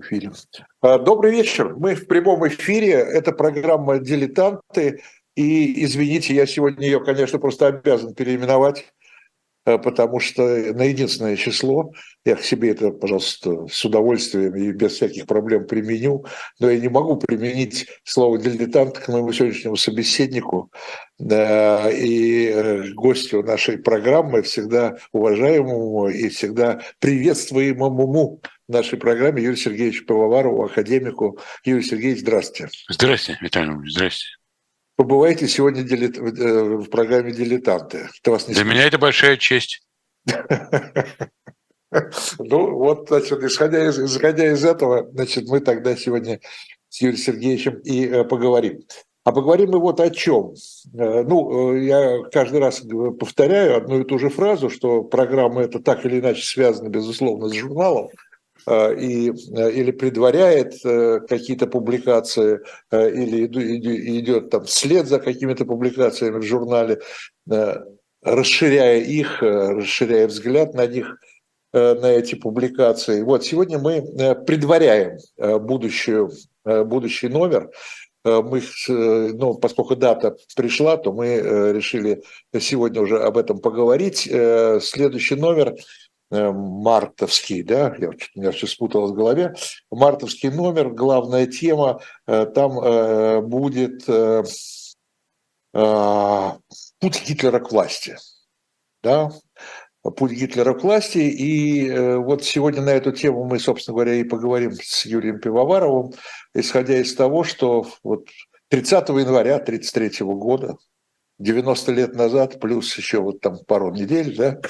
эфире. А, добрый вечер. Мы в прямом эфире. Это программа «Дилетанты». И, извините, я сегодня ее, конечно, просто обязан переименовать, а, потому что на единственное число, я к себе это, пожалуйста, с удовольствием и без всяких проблем применю, но я не могу применить слово «дилетант» к моему сегодняшнему собеседнику и э, гостю нашей программы, всегда уважаемому и всегда приветствуемому нашей программе Юрию Сергеевичу Пивоварову, академику. Юрий Сергеевич, здравствуйте. Здравствуйте, Виталий Иванович, здравствуйте. Побывайте сегодня дилет... Э, в программе «Дилетанты». Это вас не Для меня это большая честь. Ну, вот, значит, исходя из, исходя из этого, значит, мы тогда сегодня с Юрием Сергеевичем и э, поговорим. А поговорим мы вот о чем. Э, ну, я каждый раз повторяю одну и ту же фразу, что программа это так или иначе связана, безусловно, с журналом. Э, и, э, или предваряет э, какие-то публикации, или идет там вслед за какими-то публикациями в журнале, расширяя их, расширяя взгляд на них, на эти публикации. Вот сегодня мы предваряем будущую, будущий номер. Мы, ну, поскольку дата пришла, то мы решили сегодня уже об этом поговорить. Следующий номер мартовский, да, я, меня все спуталось в голове, мартовский номер, главная тема, э, там э, будет путь Гитлера к власти, да, путь Гитлера к власти. И вот сегодня на эту тему мы, собственно говоря, и поговорим с Юрием Пивоваровым, исходя из того, что вот 30 января 1933 года 90 лет назад, плюс еще вот там пару недель, да,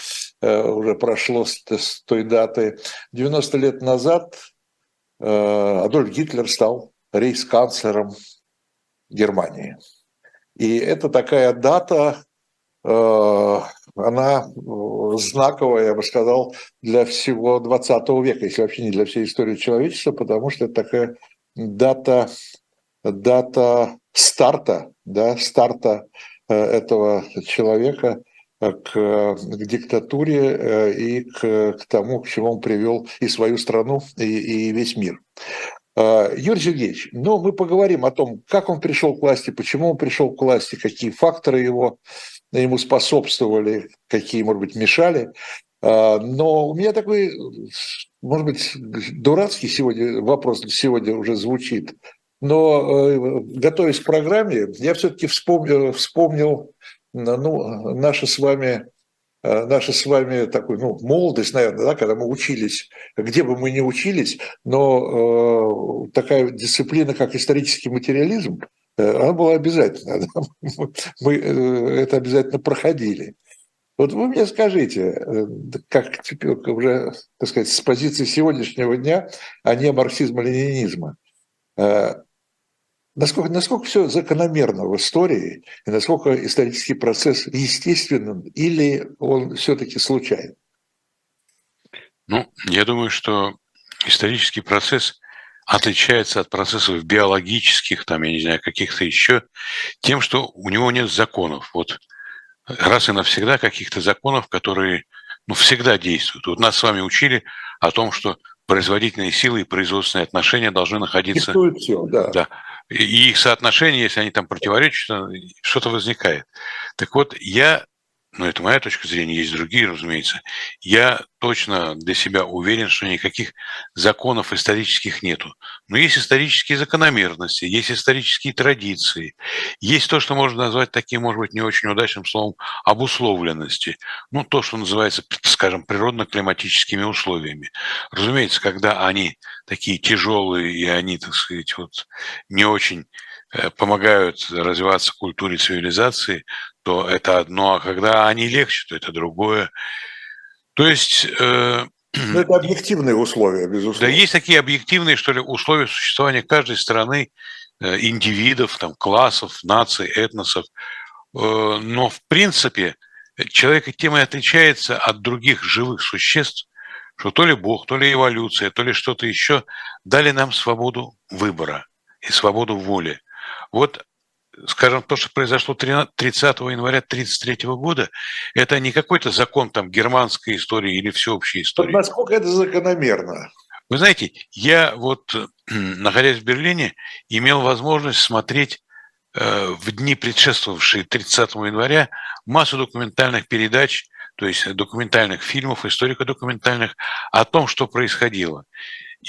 э, уже прошло с, той даты. 90 лет назад э, Адольф Гитлер стал рейс-канцлером Германии. И это такая дата, э, она знаковая, я бы сказал, для всего 20 века, если вообще не для всей истории человечества, потому что это такая дата, дата старта, да, старта этого человека э, к, к диктатуре э, и к, к тому, к чему он привел и свою страну, и, и весь мир. Юрий Сергеевич, ну, мы поговорим о том, как он пришел к власти, почему он пришел к власти, какие факторы его, ему способствовали, какие, может быть, мешали. Но у меня такой, может быть, дурацкий сегодня вопрос сегодня уже звучит. Но э, готовясь к программе, я все-таки вспомнил, вспомнил ну, наши с вами э, наша с вами такой, ну, молодость, наверное, да, когда мы учились, где бы мы ни учились, но э, такая дисциплина, как исторический материализм, э, она была обязательна. Да? Мы э, это обязательно проходили. Вот вы мне скажите, как теперь уже, так сказать, с позиции сегодняшнего дня, а не марксизма-ленинизма, насколько, насколько все закономерно в истории, и насколько исторический процесс естественен, или он все-таки случайен? Ну, я думаю, что исторический процесс отличается от процессов биологических, там, я не знаю, каких-то еще, тем, что у него нет законов. Вот раз и навсегда каких-то законов, которые ну, всегда действуют. Вот нас с вами учили о том, что производительные силы и производственные отношения должны находиться... Все, да. да и их соотношение, если они там противоречат, что-то возникает. Так вот, я но это моя точка зрения, есть другие, разумеется, я точно для себя уверен, что никаких законов исторических нету. Но есть исторические закономерности, есть исторические традиции, есть то, что можно назвать таким, может быть, не очень удачным словом обусловленности. Ну, то, что называется, скажем, природно-климатическими условиями. Разумеется, когда они такие тяжелые, и они, так сказать, вот не очень Э, помогают развиваться культуре цивилизации, то это одно, а когда они легче, то это другое. То есть... Э, ну, это объективные условия, безусловно. Да, есть такие объективные, что ли, условия существования каждой страны, э, индивидов, там, классов, наций, этносов. Э, но, в принципе, человек тем и отличается от других живых существ, что то ли Бог, то ли эволюция, то ли что-то еще дали нам свободу выбора и свободу воли. Вот скажем, то, что произошло 30 января 1933 года, это не какой-то закон там германской истории или всеобщей истории. Вот насколько это закономерно? Вы знаете, я вот, находясь в Берлине, имел возможность смотреть э, в дни, предшествовавшие 30 января, массу документальных передач то есть документальных фильмов, историко-документальных о том, что происходило.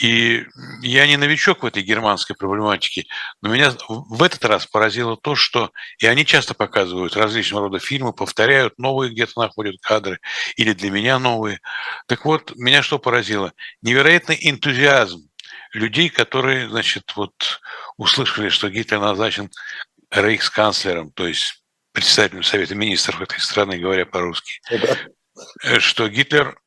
И я не новичок в этой германской проблематике, но меня в этот раз поразило то, что и они часто показывают различного рода фильмы, повторяют новые, где-то находят кадры, или для меня новые. Так вот, меня что поразило? Невероятный энтузиазм людей, которые, значит, вот услышали, что Гитлер назначен рейхсканцлером, то есть председателем Совета министров этой страны, говоря по-русски, э, что Гитлер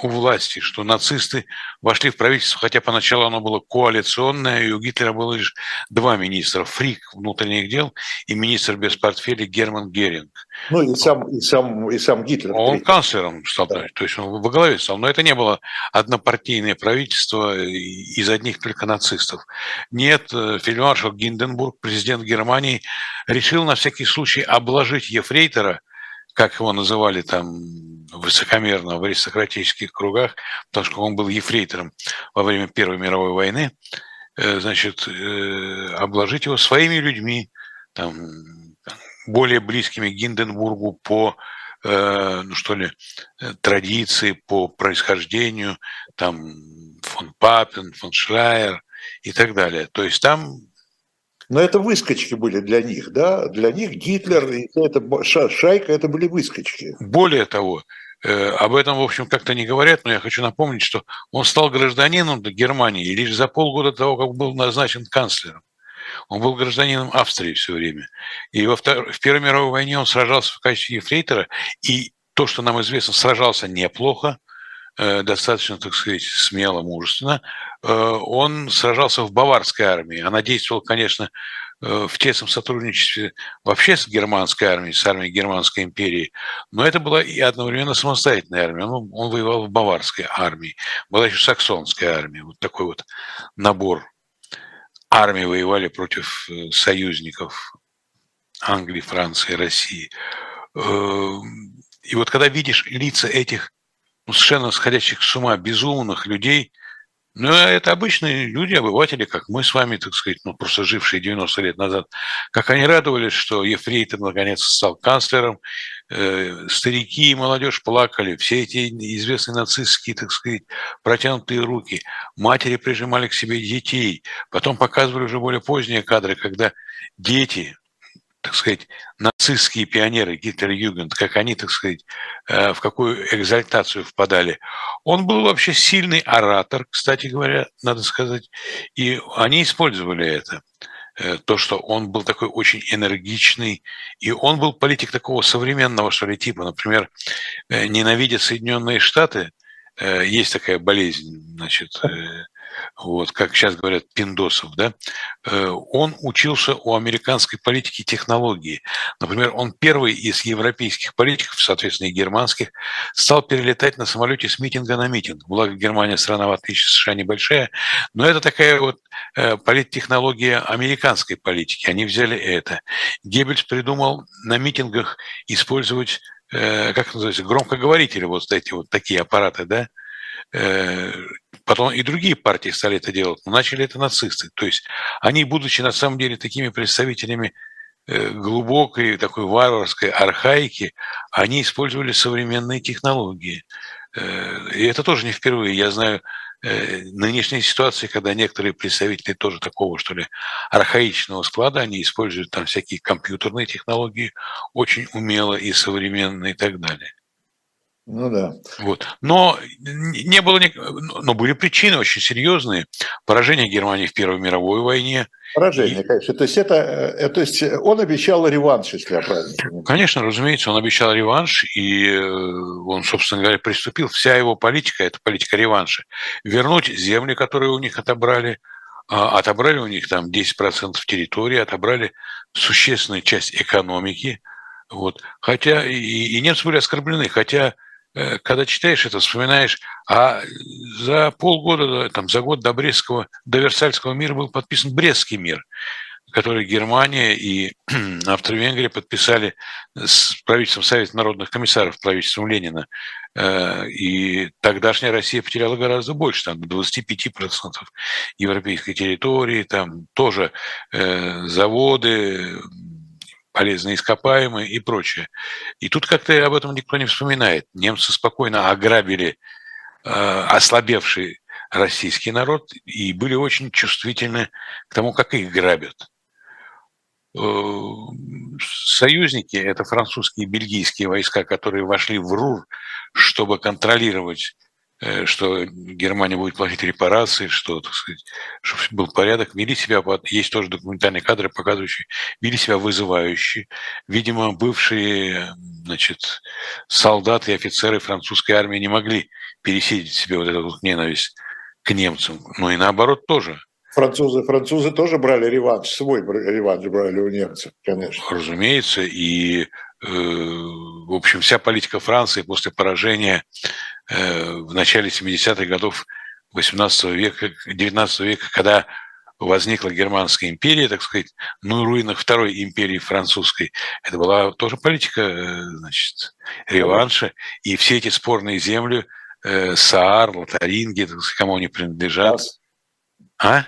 у власти, что нацисты вошли в правительство, хотя поначалу оно было коалиционное, и у Гитлера было лишь два министра, Фрик внутренних дел и министр без портфеля Герман Геринг. Ну и сам, и сам, и сам Гитлер. Он канцлером стал, да. то есть он во главе стал, но это не было однопартийное правительство из одних только нацистов. Нет, э, фельдмаршал Гинденбург, президент Германии, решил на всякий случай обложить Ефрейтора – как его называли там высокомерно в аристократических кругах, потому что он был ефрейтором во время Первой мировой войны, э, значит, э, обложить его своими людьми, там, более близкими Гинденбургу по э, ну что ли, традиции, по происхождению, там фон Папен, фон Шлайер и так далее. То есть там но это выскочки были для них, да? Для них Гитлер и эта шайка – это были выскочки. Более того, э, об этом, в общем, как-то не говорят, но я хочу напомнить, что он стал гражданином Германии лишь за полгода того, как был назначен канцлером. Он был гражданином Австрии все время. И во втор... в Первой мировой войне он сражался в качестве ефрейтора, и то, что нам известно, сражался неплохо, достаточно, так сказать, смело, мужественно. Э, он сражался в баварской армии. Она действовала, конечно, э, в тесном сотрудничестве вообще с германской армией, с армией Германской империи, но это была и одновременно самостоятельная армия. Он, он воевал в баварской армии, была еще саксонская армия, вот такой вот набор армии воевали против союзников Англии, Франции, России. И вот когда видишь лица этих совершенно сходящих с ума, безумных людей. Ну, это обычные люди, обыватели, как мы с вами, так сказать, ну, просто жившие 90 лет назад. Как они радовались, что Ефрейтор наконец стал канцлером, э, старики и молодежь плакали, все эти известные нацистские, так сказать, протянутые руки, матери прижимали к себе детей, потом показывали уже более поздние кадры, когда дети, так сказать, нацистские пионеры, Гитлер-Югент, как они, так сказать, э, в какую экзальтацию впадали. Он был вообще сильный оратор, кстати говоря, надо сказать, и они использовали это э, то, что он был такой очень энергичный, и он был политик такого современного, что ли, типа, например, э, ненавидя Соединенные Штаты, есть такая болезнь, значит, вот, как сейчас говорят, пиндосов, да, э, он учился у американской политики технологии. Например, он первый из европейских политиков, соответственно, и германских, стал перелетать на самолете с митинга на митинг. Благо, Германия страна, в отличие от США, небольшая, но это такая вот э, политтехнология американской политики. Они взяли это. Геббельс придумал на митингах использовать э, как называется, громкоговорители, вот эти вот такие аппараты, да, Потом и другие партии стали это делать, но начали это нацисты. То есть они, будучи на самом деле такими представителями э, глубокой такой варварской архаики, они использовали современные технологии. Э, и это тоже не впервые. Я знаю э, нынешние ситуации, когда некоторые представители тоже такого, что ли, архаичного склада, они используют там всякие компьютерные технологии очень умело и современно и так далее. Ну да. Вот. Но не было, но были причины очень серьезные. Поражение Германии в Первой мировой войне. Поражение, и... конечно. То есть это, э, то есть он обещал реванш, если я правильно понимаю. Конечно, разумеется, он обещал реванш, и э, он, собственно говоря, приступил. Вся его политика – это политика реванша. Вернуть земли, которые у них отобрали, а, отобрали у них там 10% территории, отобрали существенную часть экономики. Вот. Хотя и, и немцы были оскорблены, хотя Э, когда читаешь это, вспоминаешь, а за полгода, там, за год до Брестского, до Версальского мира был подписан Брестский мир. который Германия и Австро-Венгрия подписали с правительством Совета народных комиссаров, правительством Ленина. Э, и тогдашняя Россия потеряла гораздо больше, там, до 25% европейской территории, там тоже э, заводы, полезные ископаемые и прочее. И тут как-то об этом никто не вспоминает. Немцы спокойно ограбили э, ослабевший российский народ и были очень чувствительны к тому, как их грабят. Э, союзники, это французские и бельгийские войска, которые вошли в РУР, чтобы контролировать, что Германия будет платить репарации, что, так сказать, чтобы был порядок, вели себя, есть тоже документальные кадры, показывающие, вели себя вызывающие. Видимо, бывшие значит, солдаты и офицеры французской армии не могли пересидеть себе вот эту вот ненависть к немцам. Ну и наоборот тоже – Французы, французы тоже брали реванш, свой реванш брали у немцев, конечно. Разумеется, и, э, в общем, вся политика Франции после поражения э, в начале 70-х годов 18 века, 19 века, когда возникла Германская империя, так сказать, ну и руинах Второй империи французской. Это была тоже политика, э, значит, реванша. И все эти спорные земли, э, Саар, Лотаринги, кому они принадлежат. А?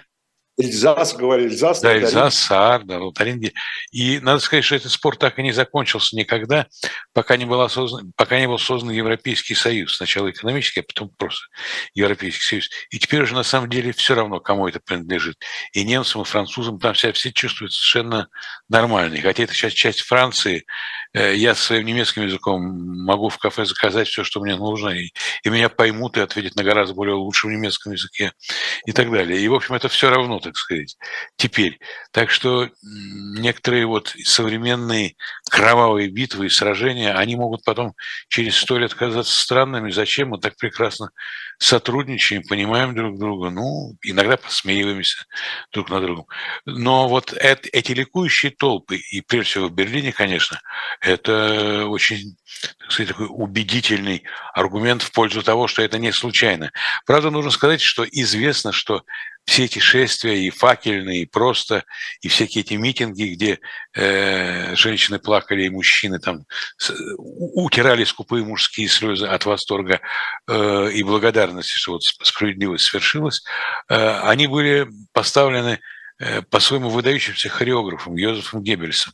Эльзас, говорили, Эльзас. Да, Эльзас, Саар, да, Лотаринги. И надо сказать, что этот спор так и не закончился никогда, пока не, был создан, пока не был создан Европейский Союз. Сначала экономический, а потом просто Европейский Союз. И теперь уже на самом деле все равно, кому это принадлежит. И немцам, и французам там себя все чувствуют совершенно нормально. хотя это сейчас часть Франции, э, я своим немецким языком могу в кафе заказать все, что мне нужно, и, и меня поймут и ответят на гораздо более лучшем немецком языке и так далее. И, в общем, это все равно так сказать, теперь. Так что некоторые вот современные кровавые битвы и сражения, они могут потом через сто лет казаться странными. Зачем мы так прекрасно сотрудничаем, понимаем друг друга, ну, иногда посмеиваемся друг на другом. Но вот это, эти ликующие толпы, и прежде всего в Берлине, конечно, это очень так сказать, такой убедительный аргумент в пользу того, что это не случайно. Правда, нужно сказать, что известно, что все эти шествия и факельные, и просто, и всякие эти митинги, где э, женщины плакали, и мужчины там с, утирали скупые мужские слезы от восторга э, и благодарности, что вот справедливость свершилась, э, они были поставлены э, по своему выдающимся хореографам Йозефом Геббельсом.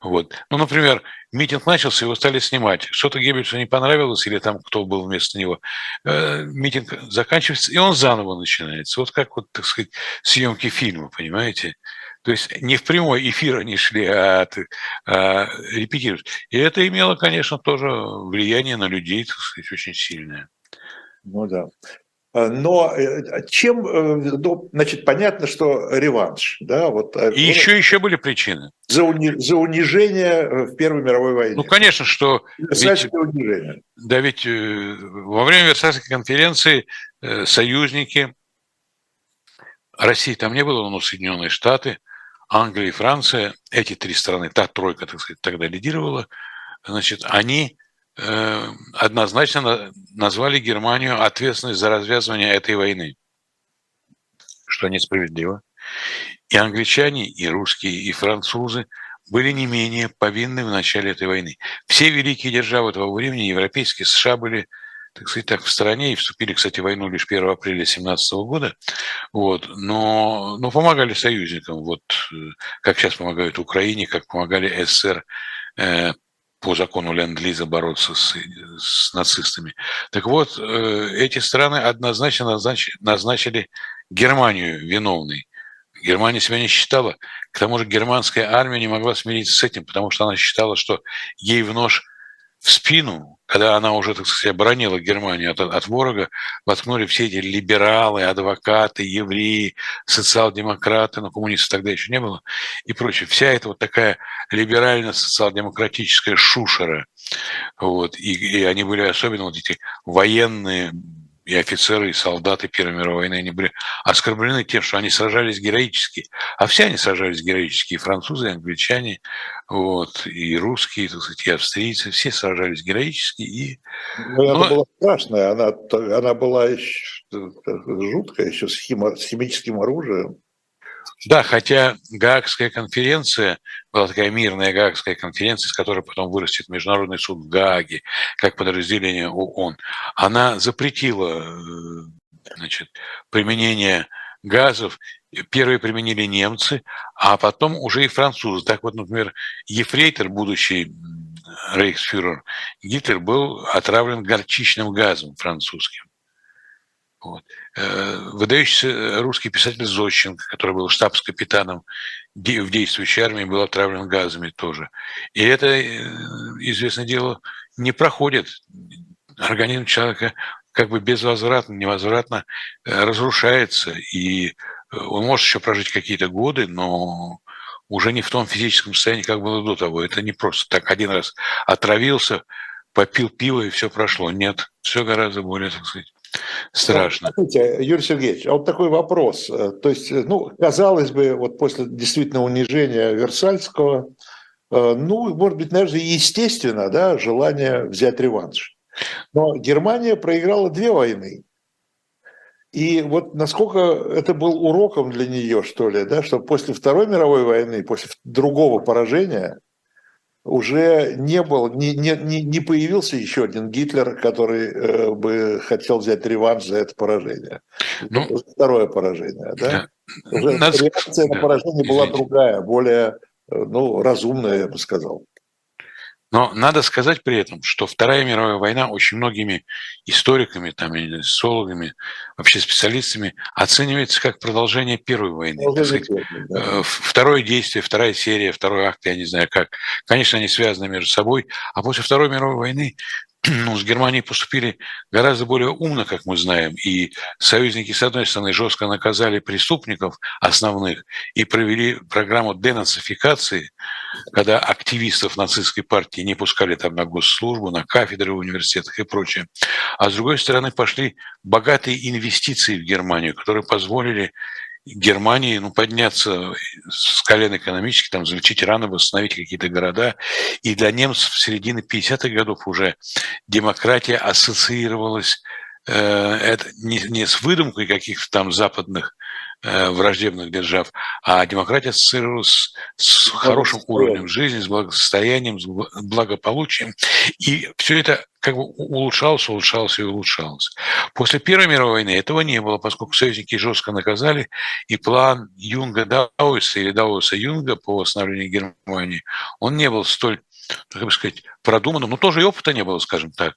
Вот. Ну, например, митинг начался, его стали снимать. Что-то Геббельсу не понравилось, или там кто был вместо него. Э, митинг заканчивается, и он заново начинается. Вот как, вот, так сказать, съемки фильма, понимаете? То есть не в прямой эфир они шли, а, а репетируют. И это имело, конечно, тоже влияние на людей, так сказать, очень сильное. Ну да. Э, но э, чем, э, ну, значит, понятно, что реванш, да, вот. И ну, еще, еще были причины. За, уни, за унижение в Первой мировой войне. Ну, конечно, что... Ведь, унижение. Да, ведь во время Версальской конференции союзники, России там не было, но Соединенные Штаты, Англия и Франция, эти три страны, та тройка, так сказать, тогда лидировала, значит, они однозначно назвали Германию ответственной за развязывание этой войны, что несправедливо. И англичане, и русские, и французы были не менее повинны в начале этой войны. Все великие державы того времени, европейские, США были, так сказать, так в стороне и вступили, кстати, в войну лишь 1 апреля 17 года, вот, но, но помогали союзникам, вот, э, как сейчас помогают Украине, как помогали СССР э, по закону Ленд-Лиза бороться с, с нацистами. Так вот, э, эти страны однозначно назнач, назначили Германию виновной. Германия себя не считала. К тому же германская армия не могла смириться с этим, потому что она считала, что ей в нож в спину, когда она уже, так сказать, оборонила Германию от, от ворога, воткнули все эти либералы, адвокаты, евреи, социал-демократы, но коммунистов тогда еще не было, и прочее. Вся эта вот такая либерально-социал-демократическая шушера. Вот, и, и они были особенно вот эти военные, и офицеры, и солдаты Первой мировой войны, они были оскорблены тем, что они сражались героически. А все они сражались героически, и французы, и англичане, вот, и русские, так сказать, и австрийцы, все сражались героически. И... Ну, она Но... была страшная, она, она была еще, жуткая еще с, химо, с химическим оружием. Да, хотя Гаагская конференция была такая мирная Гаагская конференция, с которой потом вырастет Международный суд в как подразделение ООН, она запретила э, значит, применение газов. Первые применили немцы, а потом уже и французы. Так вот, например, Ефрейтор, будущий рейхсфюрер Гитлер, был отравлен горчичным газом французским. Вот. Э, выдающийся русский писатель Зощенко, который был штабс-капитаном в действующей армии, был отравлен газами тоже. И это, э, известное дело, не проходит. Организм человека как бы безвозвратно, невозвратно э, разрушается, и он может еще прожить какие-то годы, но уже не в том физическом состоянии, как было до того. Это не просто так один раз отравился, попил пиво и все прошло. Нет, все гораздо более, так сказать, Страшно. Смотрите, Юрий Сергеевич, а вот такой вопрос. Э, то есть, э, ну, казалось бы, вот после действительно унижения Версальского, э, ну, может быть, наверное, естественно, да, желание взять реванш. Но Германия проиграла две войны. И вот насколько это был уроком для нее, что ли, да, что после Второй мировой войны, после другого поражения, уже не был, не, не, не появился еще один Гитлер, который э, бы хотел взять реванш за это поражение. Ну, Второе поражение, да? да. Уже Надо... реакция на поражение да, была другая, более э, ну, разумная, я бы сказал. Но надо сказать при этом, что Вторая мировая война очень многими историками, там, социологами, вообще специалистами оценивается как продолжение Первой войны. Сказать, да. Э, второе действие, вторая серия, второй акт, я не знаю как. Конечно, они связаны между собой. А после Второй мировой войны ну, с Германией поступили гораздо более умно, как мы знаем, и союзники, с одной стороны, жестко наказали преступников основных и провели программу денацификации, когда активистов нацистской партии не пускали там на госслужбу, на кафедры в университетах и прочее. А с другой стороны, пошли богатые инвестиции в Германию, которые позволили Германии ну, подняться с колен экономически, там, залечить раны, восстановить какие-то города. И для немцев в середине 50-х годов уже демократия ассоциировалась э, это не, не с выдумкой каких-то там западных враждебных держав, а демократия ассоциировалась с хорошим уровнем жизни, с благосостоянием, с благополучием. И все это как бы улучшалось, улучшалось и улучшалось. После Первой мировой войны этого не было, поскольку союзники жестко наказали, и план Юнга Дауиса или Дауиса Юнга по восстановлению Германии, он не был столь, как бы сказать, продуманным, но тоже и опыта не было, скажем так.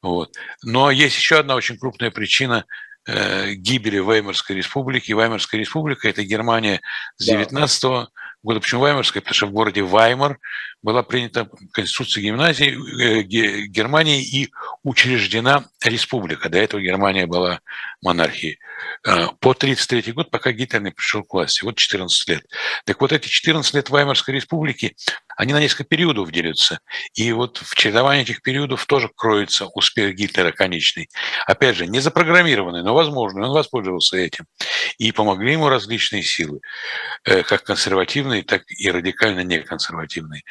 Вот. Но есть еще одна очень крупная причина – Э, гибели Веймарской республики. Веймарская республика – это Германия с 19 -го года. Почему Веймарская? Потому что в городе Ваймар была принята Конституция гимназии, э, Германии и учреждена республика. До этого Германия была монархией. Э, по 1933 год, пока Гитлер не пришел к власти. Вот 14 лет. Так вот эти 14 лет Ваймарской республики, они на несколько периодов делятся. И вот в чередовании этих периодов тоже кроется успех Гитлера конечный. Опять же, не запрограммированный, но возможный. Он воспользовался этим. И помогли ему различные силы, э, как консервативные, так и радикально неконсервативные.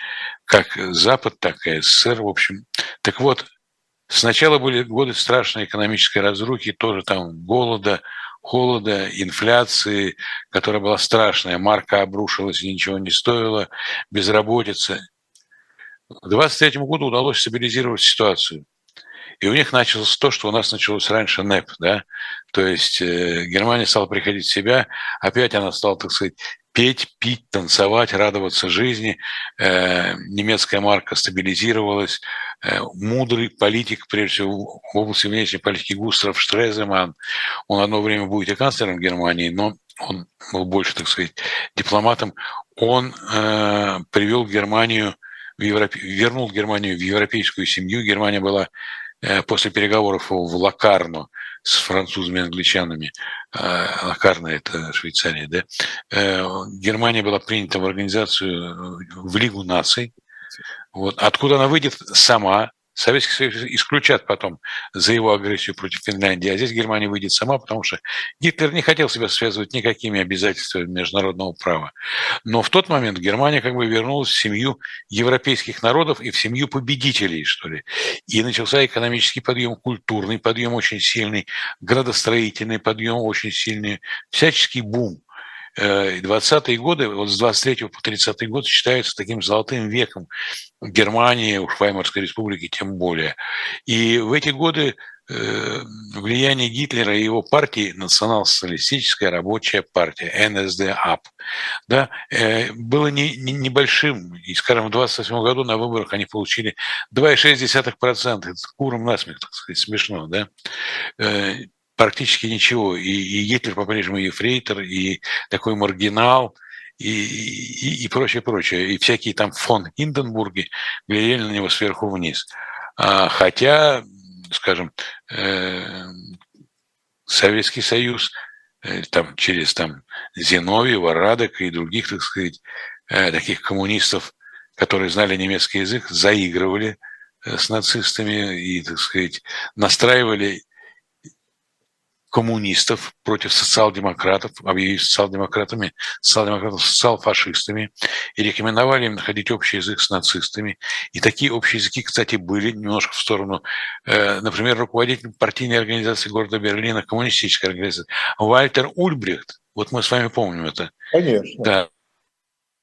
Как Запад, так и СССР, в общем. Так вот, сначала были годы страшной экономической разрухи, тоже там голода, холода, инфляции, которая была страшная, марка обрушилась и ничего не стоила, безработица. К 23 году удалось стабилизировать ситуацию. И у них началось то, что у нас началось раньше НЭП, да, то есть э, Германия стала приходить в себя, опять она стала, так сказать, петь, пить, танцевать, радоваться жизни. Э, немецкая марка стабилизировалась. Э, мудрый политик, прежде всего, в области внешней политики Густав Штреземан, он одно время будет и канцлером Германии, но он был больше, так сказать, дипломатом. Он э, привел Германию в Европе, вернул Германию в европейскую семью. Германия была после переговоров в Лакарно с французами и англичанами, а, Лакарна – это Швейцария, да, э, Германия была принята в организацию, э, в Лигу наций, вот. Откуда она выйдет сама, Советский Союз исключат потом за его агрессию против Финляндии, а здесь Германия выйдет сама, потому что Гитлер не хотел себя связывать никакими обязательствами международного права. Но в тот момент Германия как бы вернулась в семью европейских народов и в семью победителей, что ли. И начался экономический подъем, культурный подъем очень сильный, градостроительный подъем очень сильный, всяческий бум. 20-е годы, вот с 23 по 30 год считаются таким золотым веком Германии, уж Ваймарской республики тем более. И в эти годы Э, влияние Гитлера и его партии, национал-социалистическая рабочая партия, НСДАП, да, э, было не, не, небольшим. И, скажем, в 28 году на выборах они получили 2,6%. Это куром насмех, так сказать, смешно, да. Э, практически ничего. И, и Гитлер по-прежнему и фрейтер, и такой маргинал, и, и, и прочее, прочее. И всякие там фон Инденбурги глядели на него сверху вниз. А, хотя скажем, э, Советский Союз, э, там, через там, Зиновьева, Радека и других, так сказать, э, таких коммунистов, которые знали немецкий язык, заигрывали с нацистами и, так сказать, настраивали коммунистов против социал-демократов, объявив социал-демократами, социал-демократов социал-фашистами, и рекомендовали им находить общий язык с нацистами. И такие общие языки, кстати, были немножко в сторону, э, например, руководитель партийной организации города Берлина, коммунистической организации, Вальтер Ульбрихт. Вот мы с вами помним это. Конечно. Да,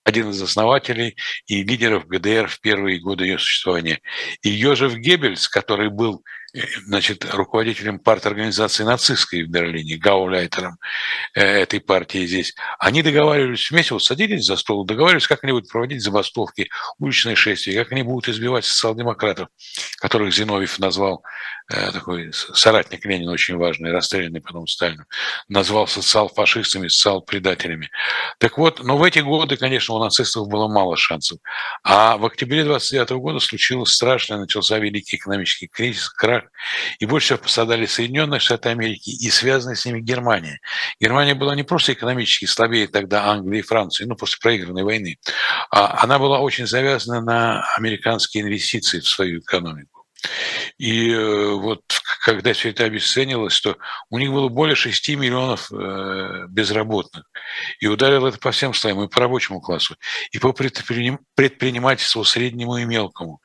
один из основателей и лидеров ГДР в первые годы ее существования. И Йозеф Геббельс, который был значит, руководителем парт-организации нацистской в Берлине, гауляйтером э, этой партии здесь, они договаривались вместе, вот садились за стол, договаривались, как они будут проводить забастовки, уличные шествия, как они будут избивать социал-демократов, которых Зиновьев назвал Э, такой соратник Ленина очень важный, расстрелянный потом Сталином, назвал социал-фашистами, социал-предателями. Так вот, но в эти годы, конечно, у нацистов было мало шансов. А в октябре 29 года случилось страшное, начался великий экономический кризис, крах, и больше всего пострадали Соединенные Штаты Америки и связанная с ними Германия. Германия была не просто экономически слабее тогда Англии и Франции, ну, после проигранной войны, а она была очень завязана на американские инвестиции в свою экономику. И э, вот когда все это обесценилось, что у них было более 6 миллионов э, безработных. И ударило это по всем слоям, и по рабочему классу, и по предпринимательству среднему и мелкому,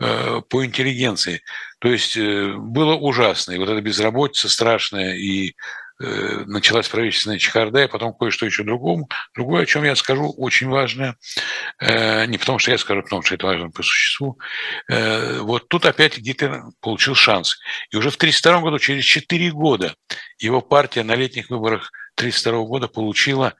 э, по интеллигенции. То есть было ужасно. И вот эта безработица страшная, и Э, началась правительственная чехарда, и потом кое-что еще другому. Другое, о чем я скажу, очень важное, э, не потому что я скажу, потому что это важно по существу. Э, вот тут опять Гитлер получил шанс. И уже в 1932 году, через 4 года, его партия на летних выборах 1932 года получила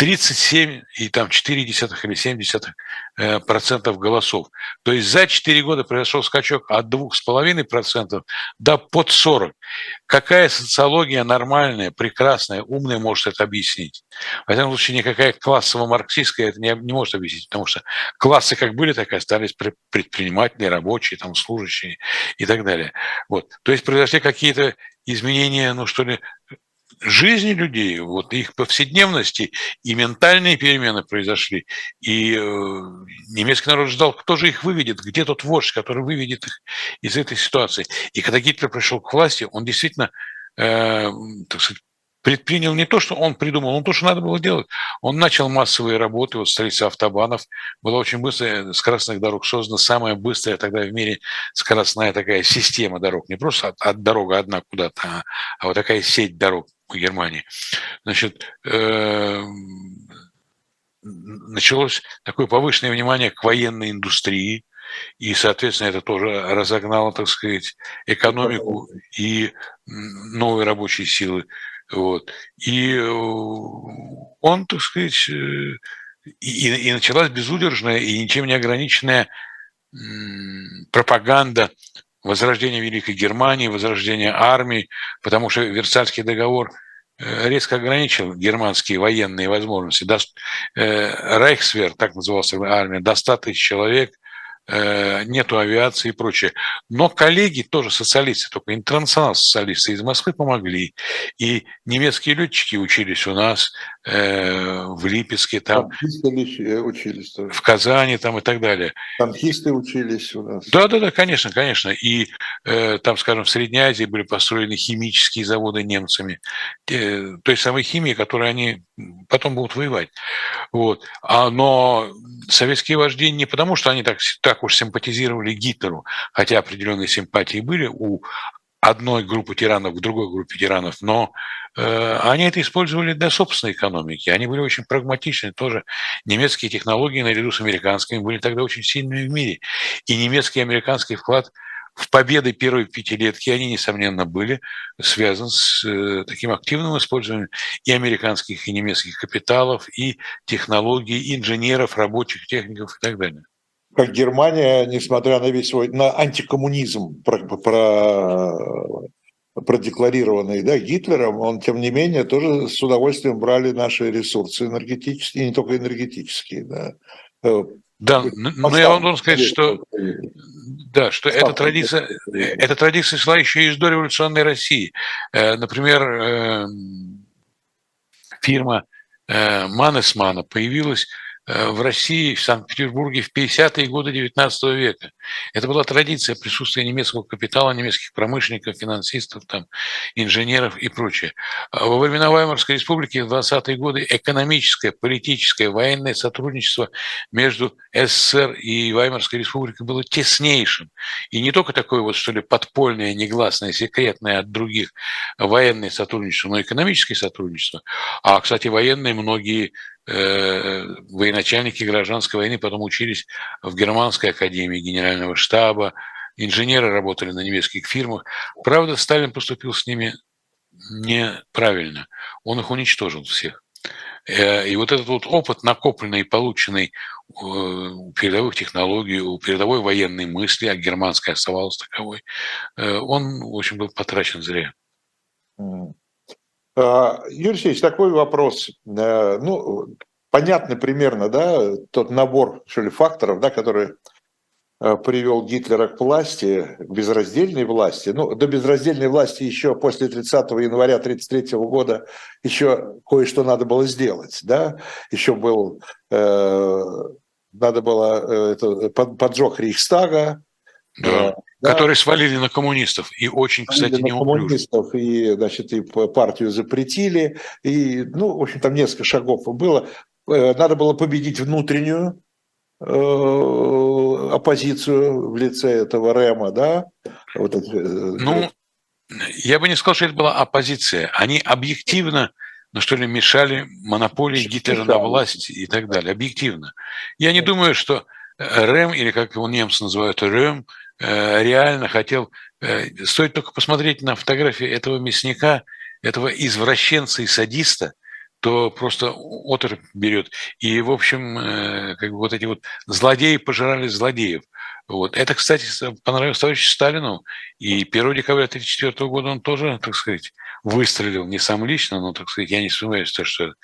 37 и там 4 десятых или 7 десятых э, процентов голосов. То есть за 4 года произошел скачок от 2,5 процентов до под 40. Какая социология нормальная, прекрасная, умная может это объяснить? В этом случае никакая классово-марксистская это не, не может объяснить, потому что классы как были, так и остались предприниматели, рабочие, там, служащие и так далее. Вот. То есть произошли какие-то изменения, ну что ли, жизни людей, вот их повседневности и ментальные перемены произошли. И э, немецкий народ ждал, кто же их выведет, где тот вождь, который выведет их из этой ситуации. И когда Гитлер пришел к власти, он действительно, э, так сказать, предпринял не то, что он придумал, но то, что надо было делать. Он начал массовые работы, вот столица автобанов, была очень быстрая, скоростных дорог создана самая быстрая тогда в мире скоростная такая система дорог, не просто от, от дорога одна куда-то, а, а вот такая сеть дорог Германии. Значит, э, началось такое повышенное внимание к военной индустрии, и, соответственно, это тоже разогнало, так сказать, экономику и новые рабочие силы вот. И э, он, так сказать, э, и, и началась безудержная и ничем не ограниченная пропаганда возрождения Великой Германии, возрождения армии, потому что Версальский договор э, резко ограничил германские военные возможности. Рейхсвер, так назывался армия, до 100 тысяч человек, Э, нету авиации и прочее. Но коллеги тоже социалисты, только интернационал социалисты из Москвы помогли. И немецкие летчики учились у нас э, в Липецке, там, Танкисты учились тоже. в Казани там, и так далее. Танкисты учились у нас. Да, да, да, конечно, конечно. И э, там, скажем, в Средней Азии были построены химические заводы немцами, э, той самой химии, которой они потом будут воевать. Вот. А, но советские вожди не потому, что они так, так уж симпатизировали Гитлеру, хотя определенные симпатии были у одной группы тиранов к другой группе тиранов, но э, они это использовали для собственной экономики. Они были очень прагматичны тоже. Немецкие технологии наряду с американскими были тогда очень сильными в мире. И немецкий и американский вклад в победы первой пятилетки, они, несомненно, были связаны с э, таким активным использованием и американских, и немецких капиталов, и технологий, и инженеров, рабочих, техников и так далее как Германия, несмотря на весь свой на антикоммунизм про, про, продекларированный да, Гитлером, он, тем не менее, тоже с удовольствием брали наши ресурсы энергетические, и не только энергетические. Да. Да, но я вам должен сказать, что, да, что эта традиция, эта традиция шла еще из дореволюционной России. Э, например, эм, фирма э, Манесмана появилась в России, в Санкт-Петербурге в 50-е годы XIX века. Это была традиция присутствия немецкого капитала, немецких промышленников, финансистов, там, инженеров и прочее. А во времена Ваймарской республики в 20-е годы экономическое, политическое, военное сотрудничество между СССР и Ваймарской республикой было теснейшим. И не только такое вот, что ли, подпольное, негласное, секретное от других военное сотрудничество, но и экономическое сотрудничество. А, кстати, военные многие Э, военачальники гражданской войны потом учились в Германской академии генерального штаба, инженеры работали на немецких фирмах. Правда, Сталин поступил с ними неправильно. Он их уничтожил всех. Э, и вот этот вот опыт, накопленный и полученный э, у передовых технологий, у передовой военной мысли, а германская оставалась таковой, он, в общем, был потрачен зря. Юрий Алексеевич, такой вопрос. Э, ну, понятно примерно, да, тот набор, что ли, факторов, да, который э, привел Гитлера к власти, к безраздельной власти. Ну, до безраздельной власти еще после 30 января 1933 года еще кое-что надо было сделать, да, еще был, э, надо было э, это, поджог Рейхстага, да да, которые свалили на коммунистов и очень, кстати, не коммунистов и значит и партию запретили и ну в общем там несколько шагов было. Э, надо было победить внутреннюю э, оппозицию в лице этого Рема, да? Вот это, э, ну, я бы не сказал, что это была оппозиция. Они объективно ну что ли, мешали монополии Гитлера на власть и так далее. Объективно. Я не думаю, что Рэм, или как его немцы называют, Рэм, реально хотел... Э, стоит только посмотреть на фотографии этого мясника, этого извращенца и садиста, то просто отрыв берет. И, в общем, э, как бы вот эти вот злодеи пожирали злодеев. Вот. Это, кстати, понравилось товарищу Сталину. И 1 декабря 1934 года он тоже, так сказать, выстрелил не сам лично, но, так сказать, я не сомневаюсь, что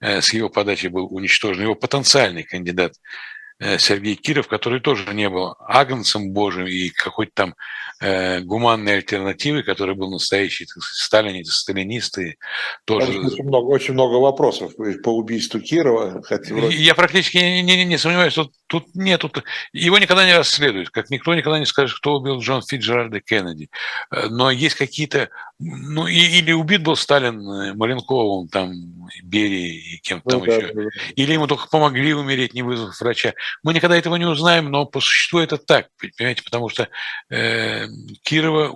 с его подачи был уничтожен его потенциальный кандидат Э, Сергей Киров, который тоже не был агнцем Божьим и какой-то там э, гуманной альтернативой, который был настоящий так сказать, сталинист, сталинисты. Тоже... Очень много, очень много вопросов по убийству Кирова. Хотя... Я практически не, не, не сомневаюсь, что тут нет, тут... его никогда не расследуют, как никто никогда не скажет, кто убил Джон Фиджеральда Кеннеди. Э, но есть какие-то... Ну, и, или убит был Сталин э, Маленковым, там, Берией и кем-то там ну, еще. Да, да. Или ему только помогли умереть, не вызвав врача. Мы никогда этого не узнаем, но по существу это так, понимаете, потому что э, Кирова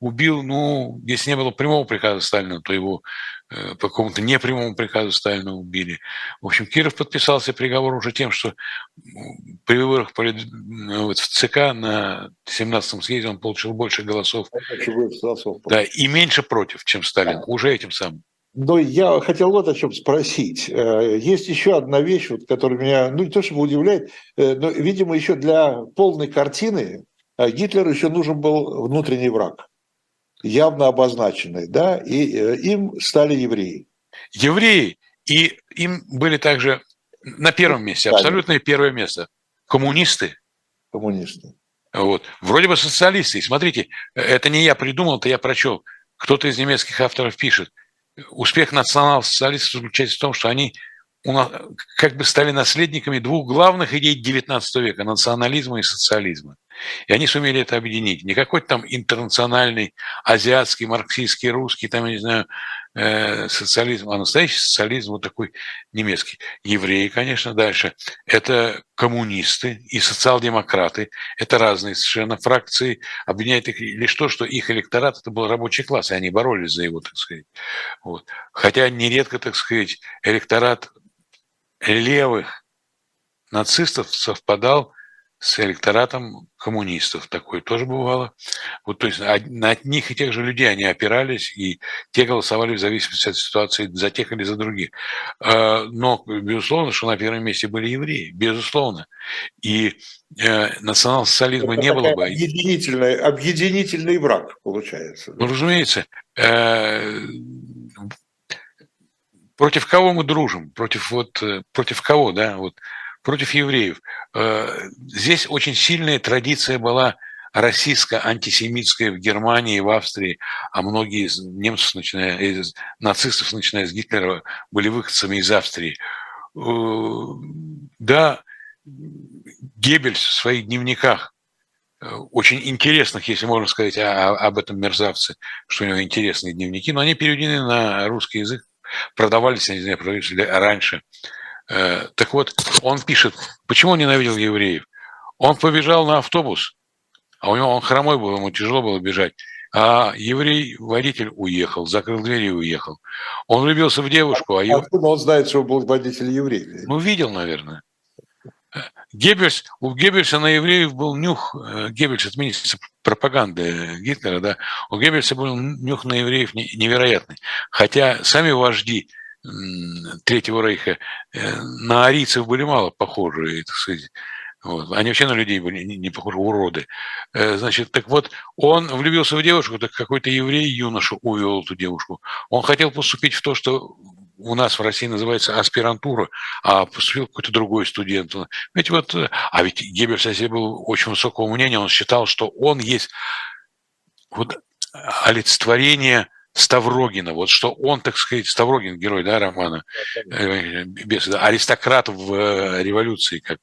убил, ну, если не было прямого приказа Сталина, то его э, по какому-то непрямому приказу Сталина убили. В общем, Киров подписался приговор уже тем, что при выборах вот, в ЦК на 17-м съезде он получил больше голосов. Да, и меньше против, чем Сталин, уже этим самым. Но я хотел вот о чем спросить. Э, есть еще одна вещь, вот, которая меня, ну не то чтобы удивляет, э, но, видимо, еще для полной картины э, Гитлеру еще нужен был внутренний враг, явно обозначенный, да, и им стали евреи. Евреи, и им были также на первом месте, абсолютное первое место. Коммунисты. Коммунисты. Вот. Вроде бы социалисты. И смотрите, это не я придумал, это я прочел. Кто-то из немецких авторов пишет – успех национал-социалистов заключается в том, что они как бы стали наследниками двух главных идей XIX века – национализма и социализма. И они сумели это объединить. Не какой-то там интернациональный, азиатский, марксистский, русский, там, я не знаю, социализм, а настоящий социализм вот такой немецкий. Евреи, конечно, дальше. Это коммунисты и социал-демократы. Это разные совершенно фракции. Обвиняет их лишь то, что их электорат – это был рабочий класс, и они боролись за его, так сказать. Вот. Хотя нередко, так сказать, электорат левых нацистов совпадал с электоратом коммунистов. Такое тоже бывало. Вот, то есть на одних и тех же людей они опирались, и те голосовали в зависимости от ситуации за тех или за других. А, но, безусловно, что на первом месте были евреи, безусловно. И э, национал-социализма не было бы. Объединительный, объединительный враг, получается. Ну, разумеется. Э, против кого мы дружим? Против, вот, э, против кого, да? Вот против евреев. Э, здесь очень сильная традиция была российско-антисемитская в Германии, в Австрии, а многие из немцев, начиная из нацистов, начиная с Гитлера, были выходцами из Австрии. Э, да, Геббельс в своих дневниках, э, очень интересных, если можно сказать об этом мерзавце, что у него интересные дневники, но они переведены на русский язык, продавались, я не знаю, продавались раньше – так вот, он пишет, почему он ненавидел евреев. Он побежал на автобус, а у него он хромой был, ему тяжело было бежать. А еврей, водитель уехал, закрыл дверь и уехал. Он влюбился в девушку, а... Ев... Откуда он знает, что был водитель еврей? Ну, видел, наверное. Геббельс, у Геббельса на евреев был нюх, э, Геббельс, это министр пропаганды Гитлера, да, у Геббельса был нюх на евреев невероятный. Хотя сами вожди Третьего Рейха э, на арийцев были мало похожи, так сказать. Вот. Они вообще на людей были не, не похожи, уроды. Э, значит, так вот, он влюбился в девушку, так какой-то еврей юноша увел эту девушку. Он хотел поступить в то, что у нас в России называется аспирантура, а поступил какой-то другой студент. Ведь вот, э, а ведь Геббельс о себе был очень высокого мнения, он считал, что он есть вот олицетворение Ставрогина, вот что он, так сказать, Ставрогин, герой, да, романа, э, без, да, аристократ в э, революции, как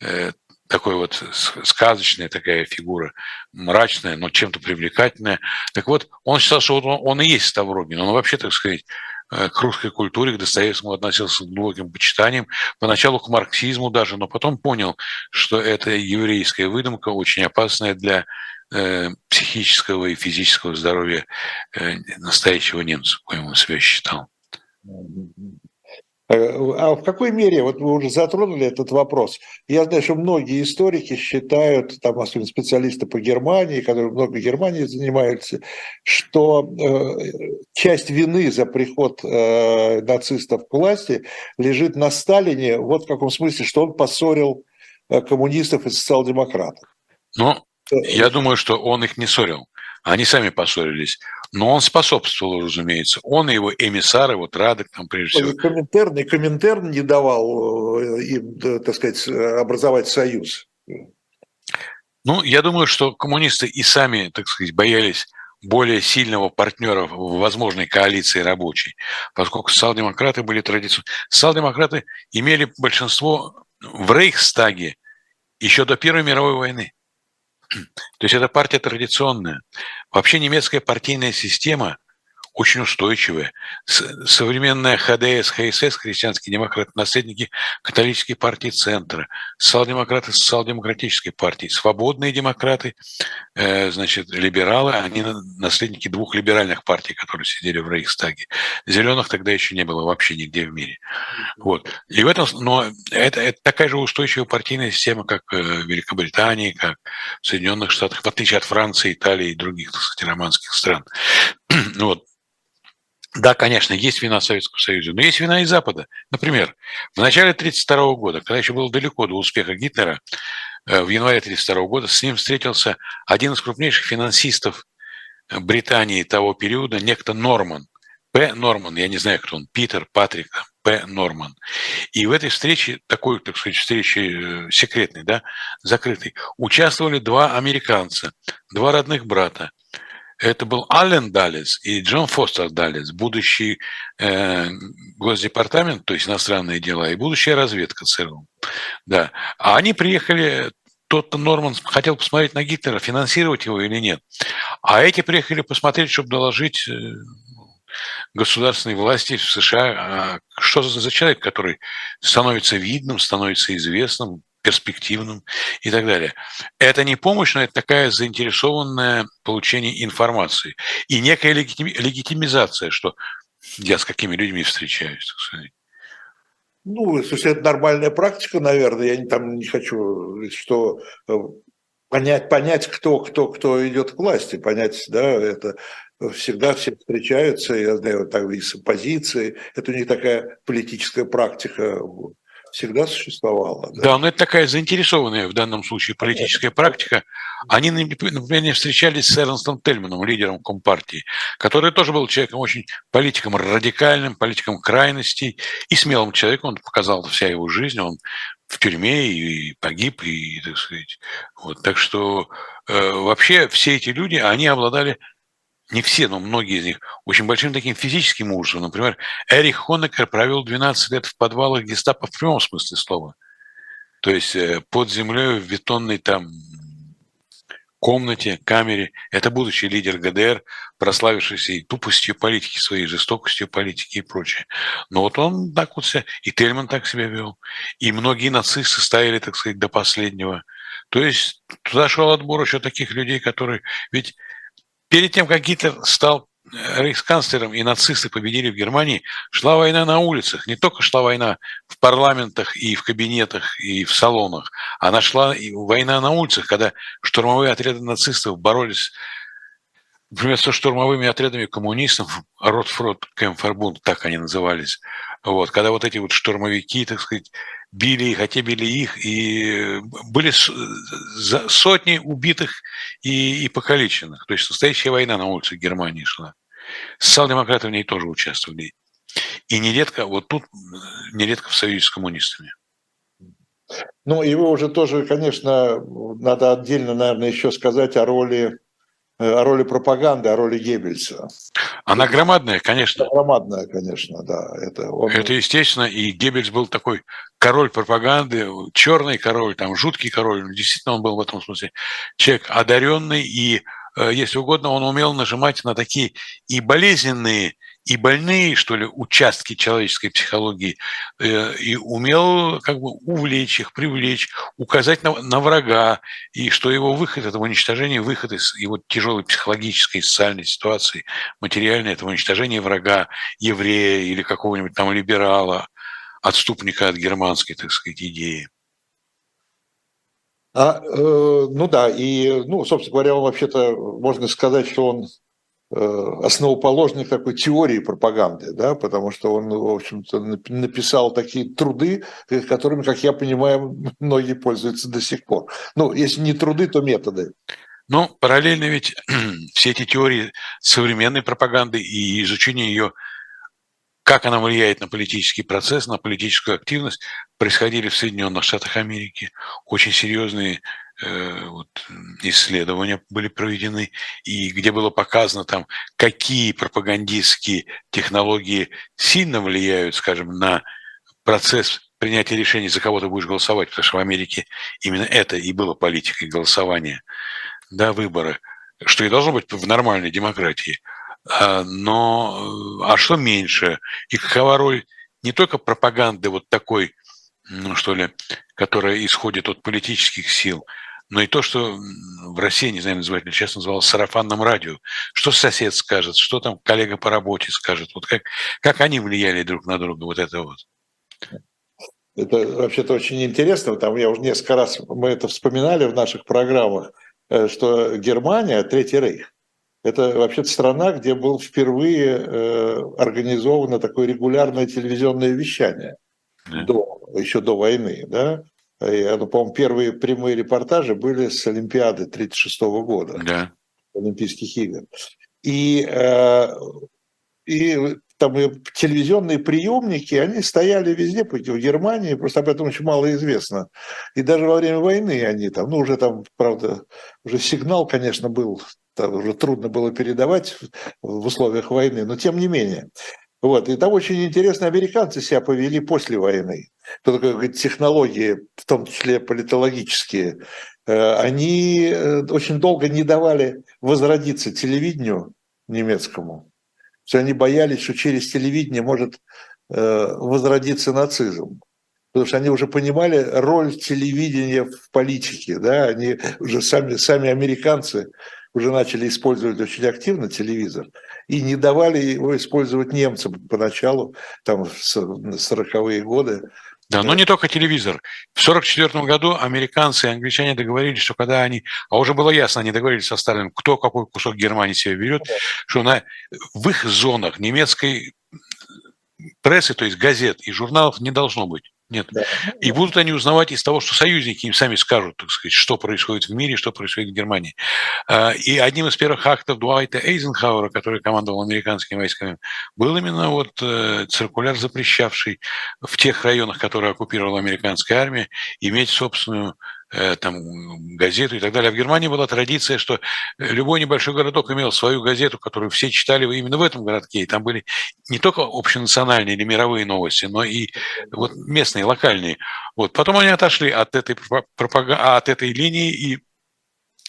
э, такой вот сказочная такая фигура, мрачная, но чем-то привлекательная. Так вот, он считал, что вот он, он и есть Ставрогин. Он вообще, так сказать, к русской культуре, к Достоевскому относился с глубоким почитанием, поначалу к марксизму даже, но потом понял, что это еврейская выдумка, очень опасная для Э, психического и физического здоровья э, настоящего немца, коим он себя считал. Э, а в какой мере, вот вы уже затронули этот вопрос, я знаю, что многие историки считают, там особенно специалисты по Германии, которые много Германии занимаются, что э, часть вины за приход э, нацистов к власти лежит на Сталине, вот в каком смысле, что он поссорил коммунистов и социал-демократов. Ну, я думаю, что он их не ссорил. Они сами поссорились. Но он способствовал, разумеется. Он и его эмиссары, вот Радок там прежде всего. Коминтерн, и Коминтерн не давал э, им, так сказать, образовать союз. Ну, я думаю, что коммунисты и сами, так сказать, боялись более сильного партнера в возможной коалиции рабочей, поскольку социал-демократы были традиционно. Социал-демократы имели большинство в Рейхстаге еще до Первой мировой войны. То есть это партия традиционная. Вообще немецкая партийная система очень устойчивая. Современная ХДС, ХСС, христианские демократы, наследники католической партии Центра, социал-демократы социал-демократической партии, свободные демократы, э, значит, либералы, они наследники двух либеральных партий, которые сидели в Рейхстаге. Зеленых тогда еще не было вообще нигде в мире. Вот. И в этом, но это, это такая же устойчивая партийная система, как э, в Великобритании, как в Соединенных Штатах, в отличие от Франции, Италии и других, так сказать, романских стран. вот. Да, конечно, есть вина Советского Союза, но есть вина и Запада. Например, в начале 1932 года, когда еще было далеко до успеха Гитлера, э, в январе 1932 года с ним встретился один из крупнейших финансистов э, Британии того периода, некто Норман. П. Норман, я не знаю, кто он, Питер, Патрик, П. Норман. И в этой встрече, такой, так сказать, встрече э, секретной, да, закрытой, участвовали два американца, два родных брата – это был Аллен Даллес и Джон Фостер Даллес, будущий э, госдепартамент, то есть иностранные дела, и будущая разведка ЦРУ. Да. А они приехали, тот Норман хотел посмотреть на Гитлера, финансировать его или нет. А эти приехали посмотреть, чтобы доложить э, государственной власти в США. А что за человек, который становится видным, становится известным, перспективным и так далее. Это не помощь, но это такая заинтересованное получение информации и некая легитимизация, что я с какими людьми встречаюсь, так сказать. Ну, слушай, это нормальная практика, наверное. Я не, там не хочу, что э, понять, понять, кто, кто, кто идет к власти, понять, да, это всегда все встречаются, я знаю, так и с оппозицией. Это не такая политическая практика всегда существовала. Да, да но это такая заинтересованная в данном случае политическая практика. Они, например, встречались с Эрнстом Тельманом, лидером Компартии, который тоже был человеком очень политиком радикальным, политиком крайностей и смелым человеком. Он показал вся его жизнь, он в тюрьме и погиб, и, так сказать, вот. Так что э, вообще все эти люди, они обладали не все, но многие из них, очень большим таким физическим ужасом. Например, Эрих Хонекер провел 12 лет в подвалах гестапо в прямом смысле слова. То есть э, под землей в бетонной там комнате, камере. Это будущий лидер ГДР, прославившийся и тупостью политики своей, жестокостью политики и прочее. Но вот он так вот себя, и Тельман так себя вел, и многие нацисты стояли, так сказать, до последнего. То есть туда шел отбор еще таких людей, которые... Ведь Перед тем, как Гитлер стал э, рейхсканцлером и нацисты победили в Германии, шла война на улицах. Не только шла война в парламентах и в кабинетах и в салонах, она шла и война на улицах, когда штурмовые отряды нацистов боролись например, со штурмовыми отрядами коммунистов, Ротфрот, Кемфербунд, так они назывались, вот, когда вот эти вот штурмовики, так сказать, били их, били их, и были сотни убитых и, и покалеченных. То есть настоящая война на улицах Германии шла. Социал-демократы в ней тоже участвовали. И нередко, вот тут, нередко в союзе с коммунистами. Ну, вы уже тоже, конечно, надо отдельно, наверное, еще сказать о роли о роли пропаганды, о роли Геббельса. Она громадная, конечно. Громадная, конечно, да. Это, он... это естественно, и Геббельс был такой король пропаганды, черный король, там жуткий король. Действительно, он был в этом смысле человек одаренный, и, э, если угодно, он умел нажимать на такие и болезненные, и больные, что ли, участки человеческой психологии, э, и умел как бы увлечь их, привлечь, указать на, на врага, и что его выход, это уничтожение, выход из его тяжелой психологической социальной ситуации, материальной, это уничтожение врага, еврея или какого-нибудь там либерала, отступника от германской, так сказать, идеи. А, э, ну да, и, ну, собственно говоря, он вообще-то, можно сказать, что он основоположник такой теории пропаганды, да, потому что он, в общем-то, написал такие труды, которыми, как я понимаю, многие пользуются до сих пор. Ну, если не труды, то методы. Ну, параллельно ведь все эти теории современной пропаганды и изучение ее, как она влияет на политический процесс, на политическую активность, происходили в Соединенных Штатах Америки. Очень серьезные Э, вот, исследования были проведены, и где было показано там, какие пропагандистские технологии сильно влияют, скажем, на процесс принятия решений, за кого ты будешь голосовать, потому что в Америке именно это и было политикой голосования, да, выборы, что и должно быть в нормальной демократии. А, но а что меньше? И какова роль не только пропаганды вот такой, ну что ли, которая исходит от политических сил, но и то, что в России, не знаю, называть сейчас называлось сарафанным радио. Что сосед скажет, что там коллега по работе скажет, вот как, как они влияли друг на друга, вот это вот. Это вообще-то очень интересно, там я уже несколько раз, мы это вспоминали в наших программах, э, что Германия, Третий Рейх, это вообще-то страна, где был впервые э, организовано такое регулярное телевизионное вещание да. до, еще до войны, да, и, ну, по-моему, первые прямые репортажи были с Олимпиады 1936 года, да. Олимпийских игр. И, э, и там телевизионные приемники, они стояли везде, в Германии, просто об этом очень мало известно. И даже во время войны они там, ну уже там, правда, уже сигнал, конечно, был, там уже трудно было передавать в условиях войны, но тем не менее. Вот. И там очень интересно американцы себя повели после войны. То такое технологии, в том числе политологические, э, они э, очень долго не давали возродиться телевидению немецкому. Что они боялись, что через телевидение может э, возродиться нацизм. Потому что они уже понимали роль телевидения в политике. Да? Они уже сами, сами американцы уже начали использовать очень активно телевизор и не давали его использовать немцам поначалу, там, в 40-е годы. Да, но не только телевизор. В 1944 году американцы и англичане договорились, что когда они, а уже было ясно, они договорились со Сталиным, кто какой кусок Германии себе берет, да. что на, в их зонах немецкой прессы, то есть газет и журналов не должно быть. Нет. Да. И будут они узнавать из того, что союзники им сами скажут, так сказать, что происходит в мире, что происходит в Германии. А, и одним из первых актов Дуайта Эйзенхауэра, который командовал американскими войсками, был именно вот э, циркуляр, запрещавший в тех районах, которые оккупировала американская армия, иметь собственную там, газету и так далее. А в Германии была традиция, что любой небольшой городок имел свою газету, которую все читали именно в этом городке. И там были не только общенациональные или мировые новости, но и вот местные, локальные. Вот. Потом они отошли от этой, пропаг... от этой линии и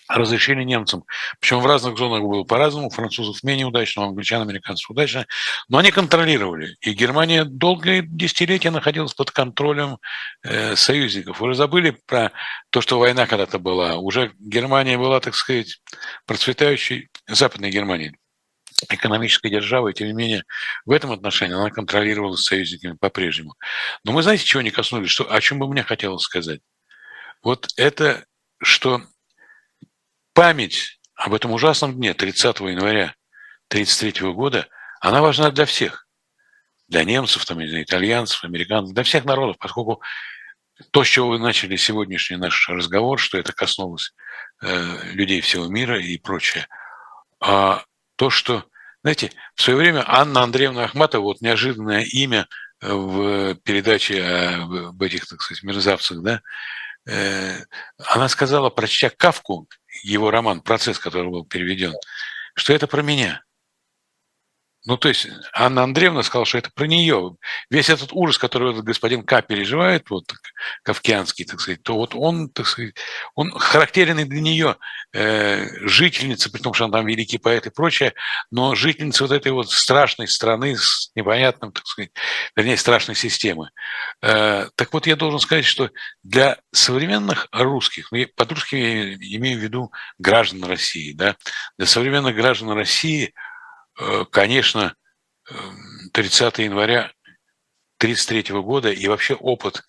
разрешили немцам. Причем в разных зонах было по-разному. У французов менее удачно, у англичан, американцев удачно. Но они контролировали. И Германия долгие десятилетия находилась под контролем э, союзников. Вы забыли про то, что война когда-то была. Уже Германия была, так сказать, процветающей, Западной Германией экономической державой, тем не менее, в этом отношении она контролировала союзниками по-прежнему. Но мы знаете, чего не коснулись, что, о чем бы мне хотелось сказать? Вот это, что память об этом ужасном дне 30 января 1933 года, она важна для всех. Для немцев, там, для итальянцев, американцев, для всех народов, поскольку то, с чего вы начали сегодняшний наш разговор, что это коснулось э, людей всего мира и прочее, а то, что, знаете, в свое время Анна Андреевна Ахматова, вот неожиданное имя в передаче об этих, так сказать, мерзавцах, да, э, она сказала, прочтя Кавку, его роман «Процесс», который был переведен, что это про меня. Ну, то есть Анна Андреевна сказала, что это про нее. Весь этот ужас, который этот господин К переживает, вот кавкианский, так сказать, то вот он, так сказать, он характерен для нее, э, жительница, при том, что она там великий поэт и прочее, но жительница вот этой вот страшной страны с непонятным, так сказать, вернее, страшной системы. Э, так вот, я должен сказать, что для современных русских, ну, под русским я имею в виду граждан России, да, для современных граждан России – конечно, 30 эм, января 1933 года и вообще опыт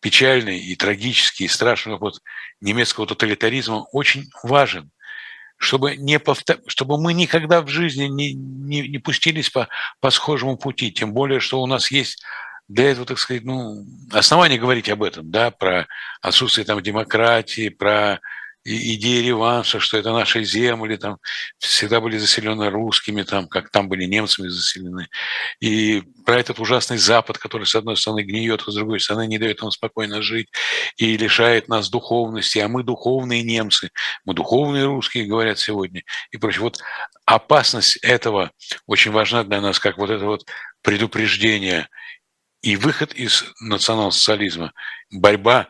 печальный и трагический, и страшный опыт немецкого тоталитаризма очень важен, чтобы, не повтор... чтобы мы никогда в жизни не, не, не пустились по, по схожему пути, тем более, что у нас есть для этого, так сказать, ну, основания говорить об этом, да, про отсутствие там демократии, про идея реванша, что это наши земли, там всегда были заселены русскими, там, как там были немцами заселены. И про этот ужасный Запад, который, с одной стороны, гниет, а с другой стороны, не дает нам спокойно жить и лишает нас духовности, а мы духовные немцы, мы духовные русские, говорят сегодня, и прочее. Вот опасность этого очень важна для нас, как вот это вот предупреждение и выход из национал-социализма, борьба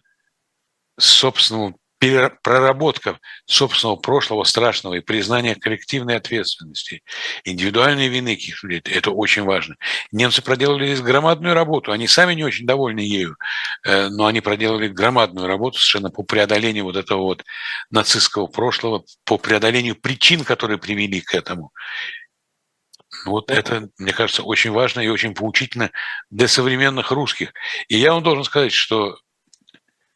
с собственным проработка собственного прошлого страшного и признание коллективной ответственности, индивидуальной вины каких-то людей, это очень важно. Немцы проделали здесь громадную работу, они сами не очень довольны ею, э, но они проделали громадную работу совершенно по преодолению вот этого вот нацистского прошлого, по преодолению причин, которые привели к этому. Вот это, мне кажется, очень важно и очень поучительно для современных русских. И я вам должен сказать, что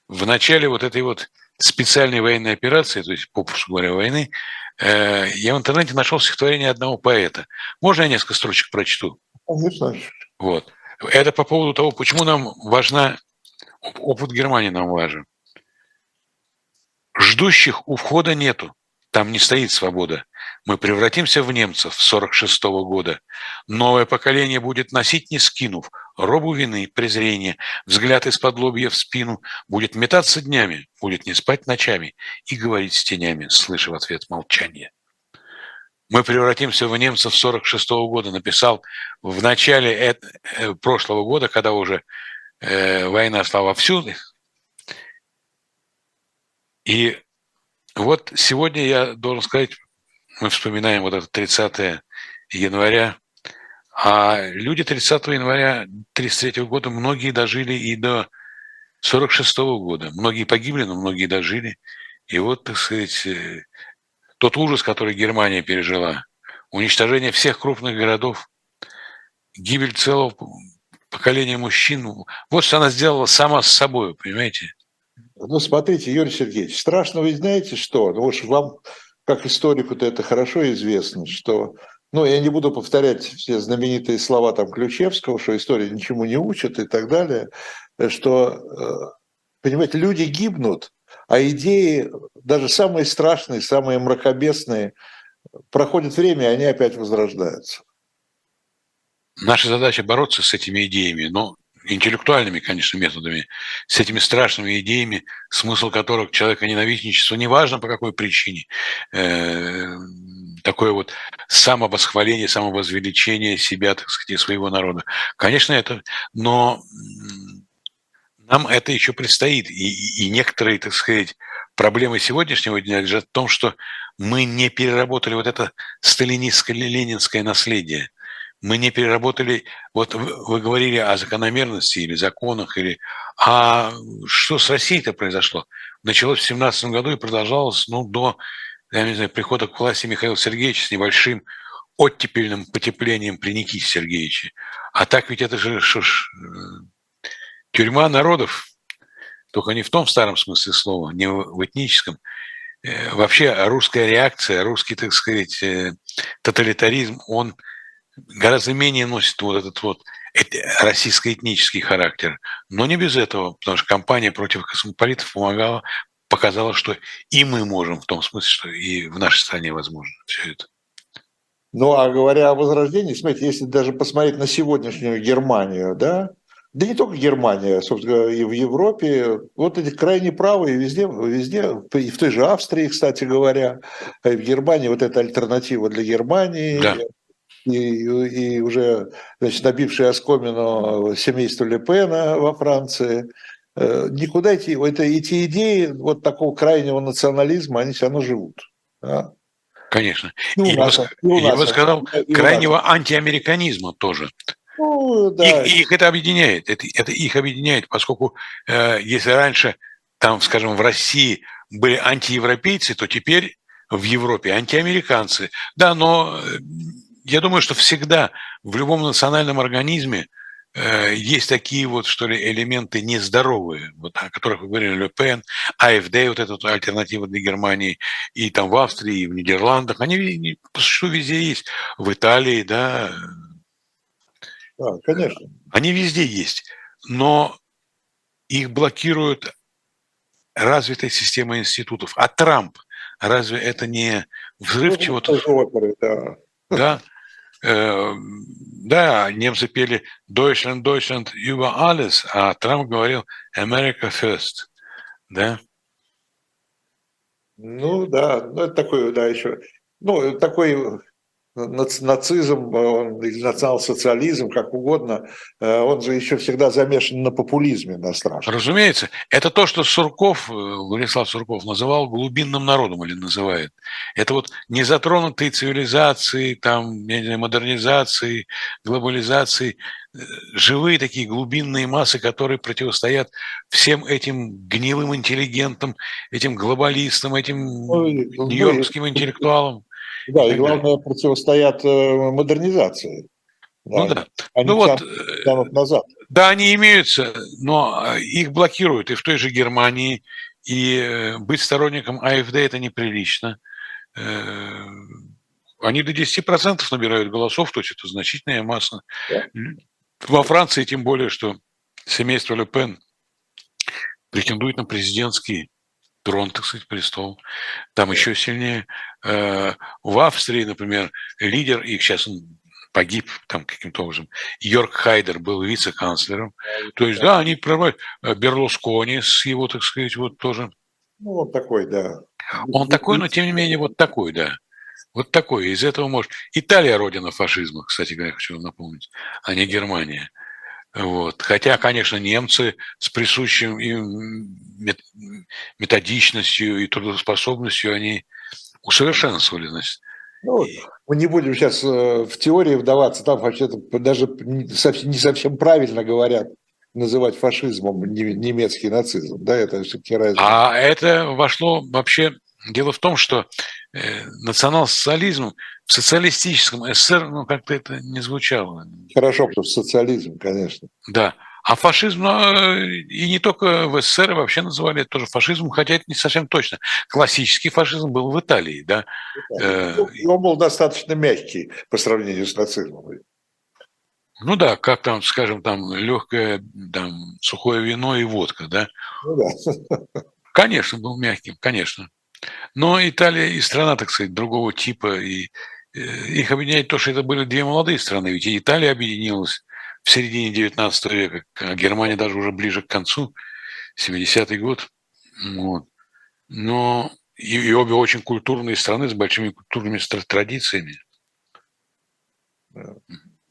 в начале вот этой вот специальной военной операции, то есть, попросту говоря, войны, э, я в интернете нашел стихотворение одного поэта. Можно я несколько строчек прочту? Конечно. Вот. Это по поводу того, почему нам важна, опыт Германии нам важен. Ждущих у входа нету, там не стоит свобода. Мы превратимся в немцев 46 -го года. Новое поколение будет носить, не скинув, робу вины, презрения, взгляд из-под лобья в спину, будет метаться днями, будет не спать ночами и говорить с тенями, слыша в ответ молчание. Мы превратимся в немцев 46 -го года, написал в начале э, прошлого года, когда уже э, война шла вовсю. И вот сегодня я должен сказать, мы вспоминаем вот это 30 января А люди 30 января 1933 года, многие дожили и до 46 года. Многие погибли, но многие дожили. И вот, так сказать, э, тот ужас, который Германия пережила, уничтожение всех крупных городов, гибель целого поколения мужчин. Вот что она сделала сама с собой, понимаете? Ну, смотрите, Юрий Сергеевич, страшно вы знаете что? Ну, уж вам, как историку-то это хорошо известно, что ну, я не буду повторять все знаменитые слова там Ключевского, что история ничему не учит и так далее, что, э, понимаете, люди гибнут, а идеи, даже самые страшные, самые мракобесные, проходит время, и они опять возрождаются. Наша задача бороться с этими идеями, но интеллектуальными, конечно, методами, с этими страшными идеями, смысл которых человека ненавистничество, неважно по какой причине, э, такое вот самовосхваление, самовозвеличение себя, так сказать, своего народа. Конечно, это, но нам это еще предстоит. И, и некоторые, так сказать, проблемы сегодняшнего дня лежат в том, что мы не переработали вот это сталинистское ленинское наследие. Мы не переработали, вот вы говорили о закономерности или законах, или а что с Россией-то произошло? Началось в 17 году и продолжалось ну, до я не знаю, прихода к власти Михаила Сергеевича с небольшим оттепельным потеплением при Никите Сергеевиче. А так ведь это же что ж, э, тюрьма народов, только не в том старом смысле слова, не в этническом. Э, вообще русская реакция, русский, так сказать, э, тоталитаризм, он гораздо менее носит вот этот вот российско-этнический характер. Но не без этого, потому что кампания против космополитов помогала показало, что и мы можем, в том смысле, что и в нашей стране возможно все это. Ну, а говоря о возрождении, смотрите, если даже посмотреть на сегодняшнюю Германию, да, да не только Германия, собственно, и в Европе, вот эти крайне правые везде, везде, и в той же Австрии, кстати говоря, и в Германии вот эта альтернатива для Германии, да. и, и уже значит, набившая оскомину семейство Лепена во Франции – Э, никуда идти. Это, эти идеи вот такого крайнего национализма, они все равно живут. Да? Конечно. И, и, нас, и я бы сказал, и крайнего антиамериканизма тоже. Ну, да. их, их это объединяет. Это, это их объединяет, поскольку э, если раньше, там, скажем, в России были антиевропейцы, то теперь в Европе антиамериканцы. Да, но э, я думаю, что всегда в любом национальном организме Э, есть такие вот, что ли, элементы нездоровые, вот, о которых вы говорили, Ле Пен, АФД, вот эта вот альтернатива для Германии, и там в Австрии, и в Нидерландах, они что везде есть, в Италии, да. Да, конечно. Они везде есть, но их блокирует развитая система институтов. А Трамп, разве это не взрыв ну, чего-то? Да. да. Э, да, немцы пели Deutschland, Deutschland über alles, а Трамп говорил America first, да? Ну да, ну это такой, да, еще, ну такой нацизм или национал-социализм, как угодно, э, он же еще всегда замешан на популизме на страшном. Разумеется. Это то, что Сурков, э, Владислав Сурков называл глубинным народом или называет. Это вот незатронутые цивилизации, там, модернизации, глобализации, э, живые такие глубинные массы, которые противостоят всем этим гнилым интеллигентам, этим глобалистам, этим ну, нью-йоркским интеллектуалам. Да, и главное, противостоят э, модернизации. Да, ну да. Они ну вот, тянут назад. Да, они имеются, но э, их блокируют и в той же Германии. И э, быть сторонником АФД это неприлично. Они до 10% набирают голосов, то есть это значительная масса. Да. Во Франции тем более, что семейство Ле Пен претендует на президентский трон, так сказать, престол. Там еще сильнее. Э, в Австрии, например, лидер, и сейчас он погиб там каким-то образом. Йорк Хайдер был вице-канцлером. То есть, да, они прорывают. Э, Берлускони с его, так сказать, вот тоже. Ну, он такой, да. Он такой, но тем не менее вот такой, да. Вот такой. Из этого может... Италия родина фашизма, кстати говоря, хочу напомнить, а не Германия. Вот. Хотя, конечно, немцы с присущим им методичностью и трудоспособностью, они усовершенствовали Ну, мы не будем сейчас э, в теории вдаваться, там вообще-то даже не совсем правильно говорят называть фашизмом немецкий нацизм, да, это все-таки разница. А это вошло вообще, дело в том, что э, национал-социализм в социалистическом СССР, ну, как-то это не звучало. Хорошо, что в социализм, конечно. Да, а фашизм, ну, и не только в СССР, вообще называли это тоже фашизмом, хотя это не совсем точно. Классический фашизм был в Италии, да. Э, ну, он был достаточно мягкий по сравнению с нацизмом. Ну да, как там, скажем, там легкое, там, сухое вино и водка, да? Ну да. Конечно, был мягким, конечно. Но Италия и страна, так сказать, другого типа, и э, их объединяет то, что это были две молодые страны. Ведь и Италия объединилась в середине 19 века, а Германия даже уже ближе к концу, 70-й год. Вот. Но и, и обе очень культурные страны с большими культурными традициями.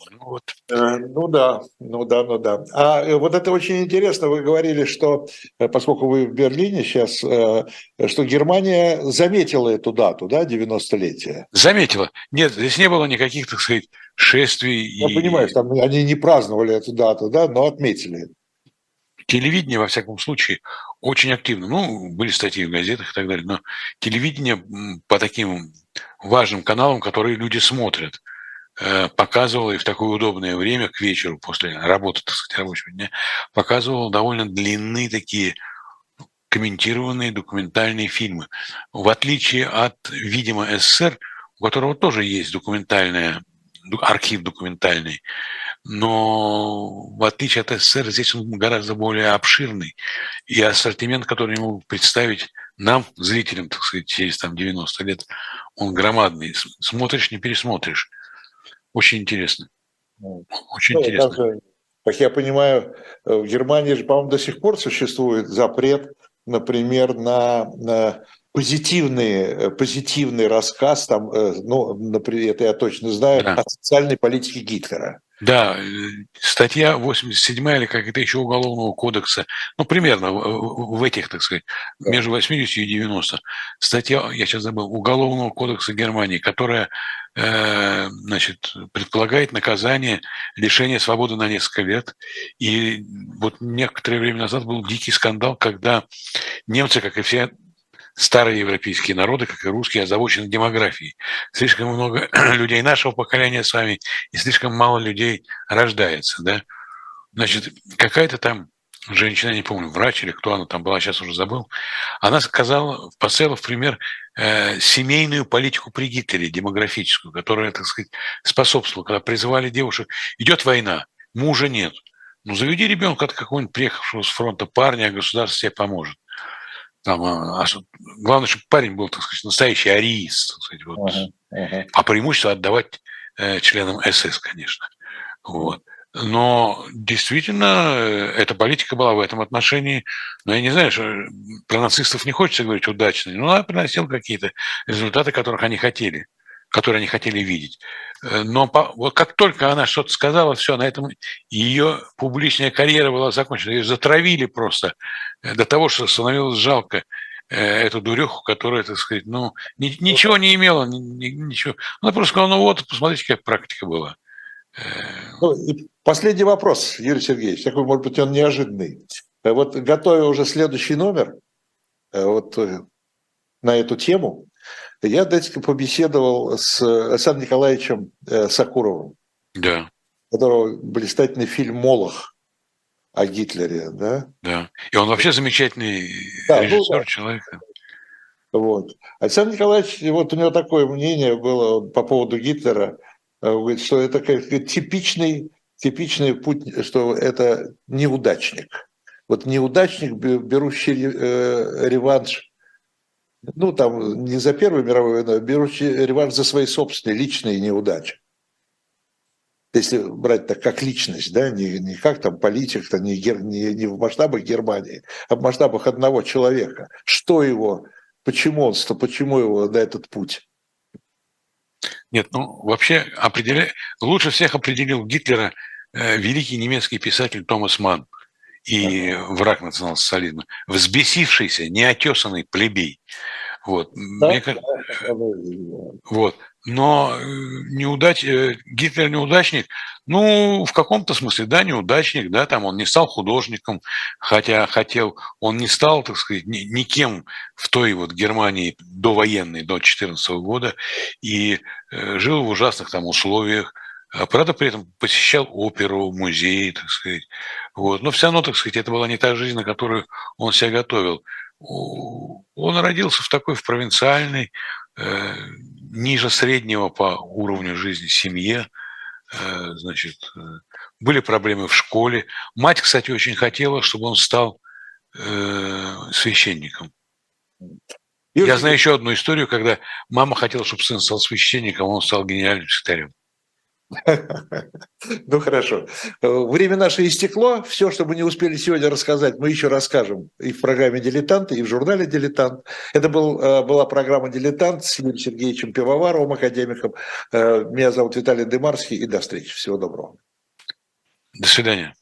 Ну, вот. Э, ну да, ну да, ну да. А э, вот это очень интересно. Вы говорили, что э, поскольку вы в Берлине сейчас, что Германия заметила эту дату, да, 90-летие. Заметила. Нет, здесь не было никаких, так сказать, шествий. Я и... понимаю, что там они не праздновали эту дату, да, но отметили. Телевидение, во всяком случае, очень активно. Ну, были статьи в газетах и так далее, но телевидение по таким важным каналам, которые люди смотрят – показывал и в такое удобное время, к вечеру, после работы, так сказать, рабочего дня, показывал довольно длинные такие комментированные документальные фильмы. В отличие от, видимо, СССР, у которого тоже есть документальная, архив документальный, но в отличие от СССР, здесь он гораздо более обширный, и ассортимент, который ему представить нам, зрителям, так сказать, через там, 90 лет, он громадный. Смотришь, не пересмотришь. Очень интересно. Ну, Очень ну, интересно. Даже, как я понимаю, э, в Германии же, по-моему, до сих пор существует запрет, например, на, на позитивный, э, позитивный рассказ, там, э, ну, например, это я точно знаю, да. о социальной политике Гитлера. Да, статья 87 или как-то еще Уголовного кодекса, ну, примерно в, в этих, так сказать, между 80 и 90. Статья, я сейчас забыл, Уголовного кодекса Германии, которая Э, значит, предполагает наказание лишения свободы на несколько лет. И вот некоторое время назад был дикий скандал, когда немцы, как и все старые европейские народы, как и русские, озабочены демографией. Слишком много людей нашего поколения с вами, и слишком мало людей рождается. Да? Значит, какая-то там женщина, не помню, врач или кто она там была, сейчас уже забыл, она сказала, поставила в пример э, семейную политику при Гитлере, демографическую, которая, так сказать, способствовала, когда призывали девушек, идет война, мужа нет, ну заведи ребенка от какого-нибудь приехавшего с фронта парня, а государство тебе поможет. Там, а, главное, чтобы парень был, так сказать, настоящий ариист, так сказать, вот. uh-huh, uh-huh. а преимущество отдавать э, членам СС, конечно. Вот. Но действительно, э, эта политика была в этом отношении, ну, я не знаю, что про нацистов не хочется говорить удачной, но она приносила какие-то результаты, которых они хотели, которые они хотели видеть. Э, но по, вот как только она что-то сказала, все, на этом ее публичная карьера была закончена. Ее затравили просто э, до того, что становилось жалко эту дуреху, которая, так сказать, ну, ни, ничего не имела, ни, ничего. Она просто сказала, ну вот, посмотрите, как практика была. Ну, и последний вопрос, Юрий Сергеевич, такой, может быть, он неожиданный. Э, вот готовя уже следующий номер э, вот э, на эту тему, я датчика побеседовал с Александром Николаевичем Сакуровым, да. которого блистательный фильм «Молох» о Гитлере, да? Да, и он вообще замечательный да, режиссер, ну, да. человек. Вот. Александр Николаевич, вот у него такое мнение было по поводу Гитлера – Э, говорит, что это как типичный, типичный путь, что это неудачник. Вот неудачник, берущий э, реванш, ну там не за Первую мировую войну, а берущий реванш за свои собственные личные неудачи. Если брать так как личность, да, не, не как там политик, -то, не, не, не в масштабах Германии, а в масштабах одного человека. Что его, почему он, почему его на этот путь? Нет, ну вообще определя... лучше всех определил Гитлера э, великий немецкий писатель Томас Манн и враг национал-социализма, взбесившийся, неотесанный плебей. Вот. Да, Мне, да, вот. Но э, неудач... Э, Гитлер неудачник, ну, в каком-то смысле, да, неудачник, да, там он не стал художником, хотя хотел, он не стал, так сказать, никем в той вот Германии довоенной, до 14 года, и э, жил в ужасных там условиях, а правда, при этом посещал оперу, музей, так сказать. Вот. Но все равно, так сказать, это была не та жизнь, на которую он себя готовил. Он родился в такой, в провинциальной, э, ниже среднего по уровню жизни семье. Э, значит, э, были проблемы в школе. Мать, кстати, очень хотела, чтобы он стал э, священником. Я знаю еще одну историю, когда мама хотела, чтобы сын стал священником, а он стал генеральным секретарем. Ну хорошо. Время наше истекло. Все, что мы не успели сегодня рассказать, мы еще расскажем и в программе «Дилетант», и в журнале «Дилетант». Это был, э, была программа «Дилетант» с Юрием Сергеевичем Пивоваровым, академиком. Э, меня зовут Виталий Демарский, и до встречи. Всего доброго. До свидания.